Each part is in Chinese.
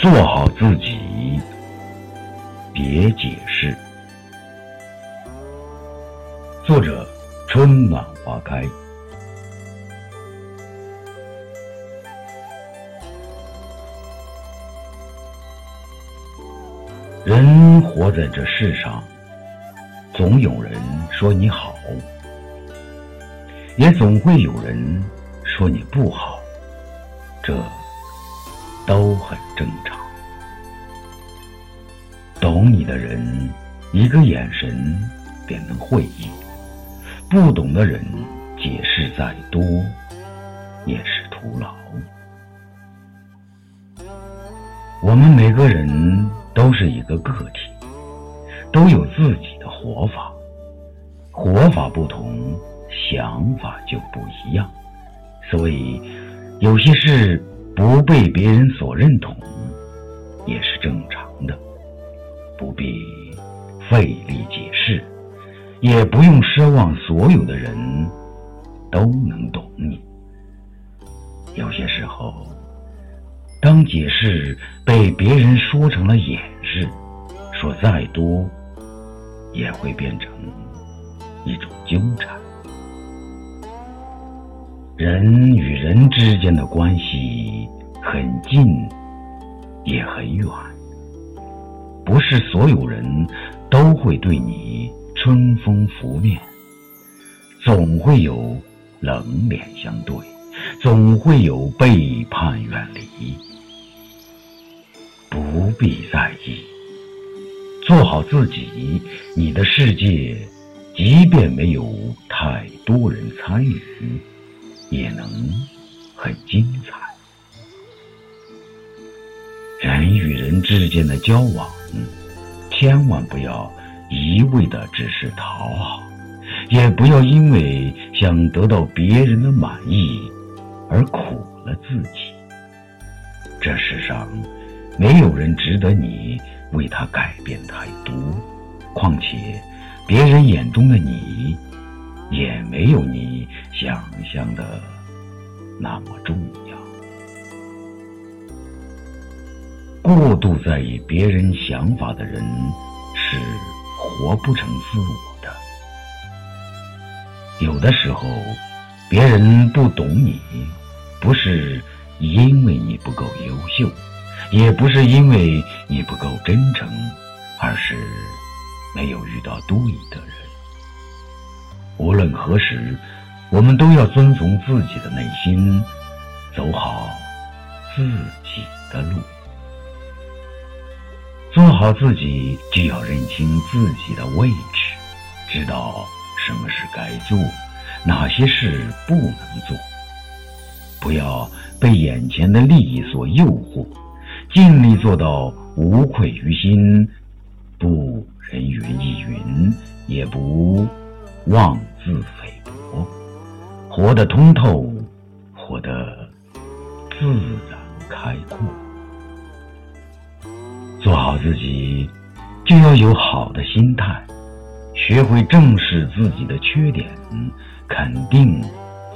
做好自己，别解释。作者：春暖花开。人活在这世上，总有人说你好，也总会有人说你不好，这都很正常。懂你的人，一个眼神便能会意；不懂的人，解释再多也是徒劳。我们每个人。都是一个个体，都有自己的活法，活法不同，想法就不一样。所以，有些事不被别人所认同，也是正常，不必费力解释，也不用奢望所有的人都能懂你。有些时候。当解释被别人说成了掩饰，说再多也会变成一种纠缠。人与人之间的关系很近，也很远。不是所有人都会对你春风拂面，总会有冷脸相对，总会有背叛远离。不必在意，做好自己，你的世界，即便没有太多人参与，也能很精彩。人与人之间的交往，千万不要一味的只是讨好，也不要因为想得到别人的满意而苦了自己。这世上。没有人值得你为他改变太多，况且别人眼中的你也没有你想象的那么重要。度在意别人想法的人是活不成自我的。有的时候，别人不懂你，不是因为你不够优秀。也不是因为你不够真诚，而是没有遇到对的人。无论何时，我们都要遵从自己的内心，走好自己的路。做好自己，就要认清自己的位置，知道什么事该做，哪些事不能做。不要被眼前的利益所诱惑。尽力做到无愧于心，不人云亦云，也不妄自菲薄，活得通透，活得自然开阔。做好自己，就要有好的心态，学会正视自己的缺点，肯定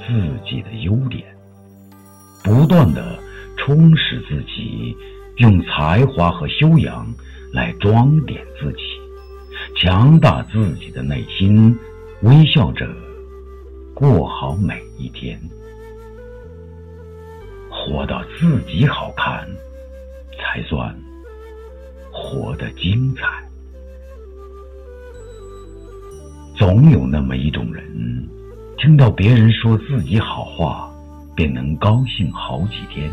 自己的优点，不断的充实自己。用才华和修养来装点自己，强大自己的内心，微笑着过好每一天，活到自己好看，才算活得精彩。总有那么一种人，听到别人说自己好话，便能高兴好几天。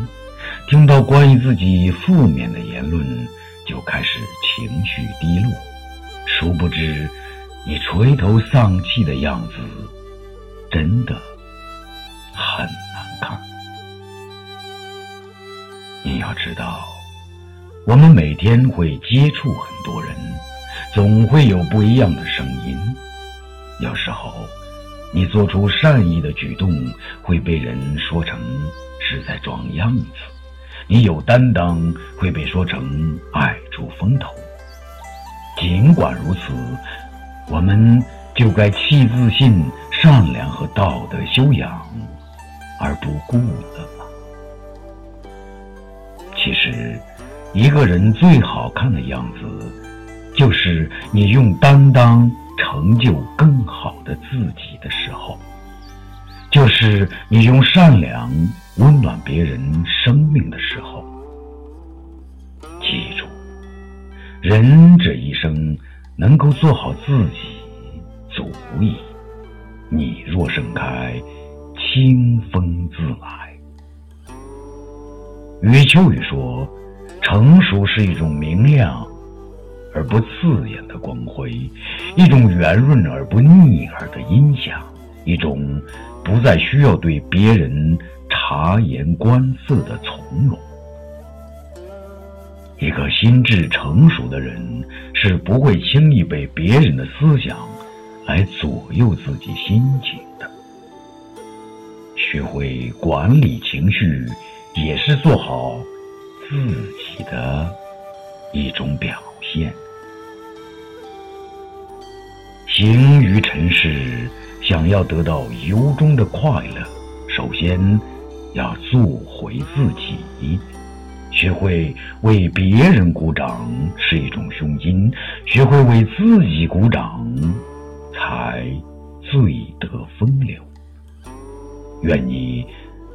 听到关于自己负面的言论，就开始情绪低落。殊不知，你垂头丧气的样子，真的很难看。你要知道，我们每天会接触很多人，总会有不一样的声音。有时候，你做出善意的举动，会被人说成是在装样子。你有担当会被说成爱出风头，尽管如此，我们就该弃自信、善良和道德修养而不顾了吗？其实，一个人最好看的样子，就是你用担当成就更好的自己的时候，就是你用善良温暖别人生命的时候。记住，人这一生能够做好自己，足矣。你若盛开，清风自来。余秋雨说：“成熟是一种明亮而不刺眼的光辉，一种圆润而不腻耳的音响，一种不再需要对别人察言观色的从容。一个心智成熟的人是不会轻易被别人的思想。”来左右自己心情的，学会管理情绪，也是做好自己的一种表现。行于尘世，想要得到由衷的快乐，首先要做回自己。学会为别人鼓掌是一种胸襟，学会为自己鼓掌。才最得风流。愿你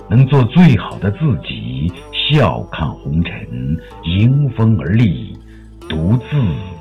能做最好的自己，笑看红尘，迎风而立，独自。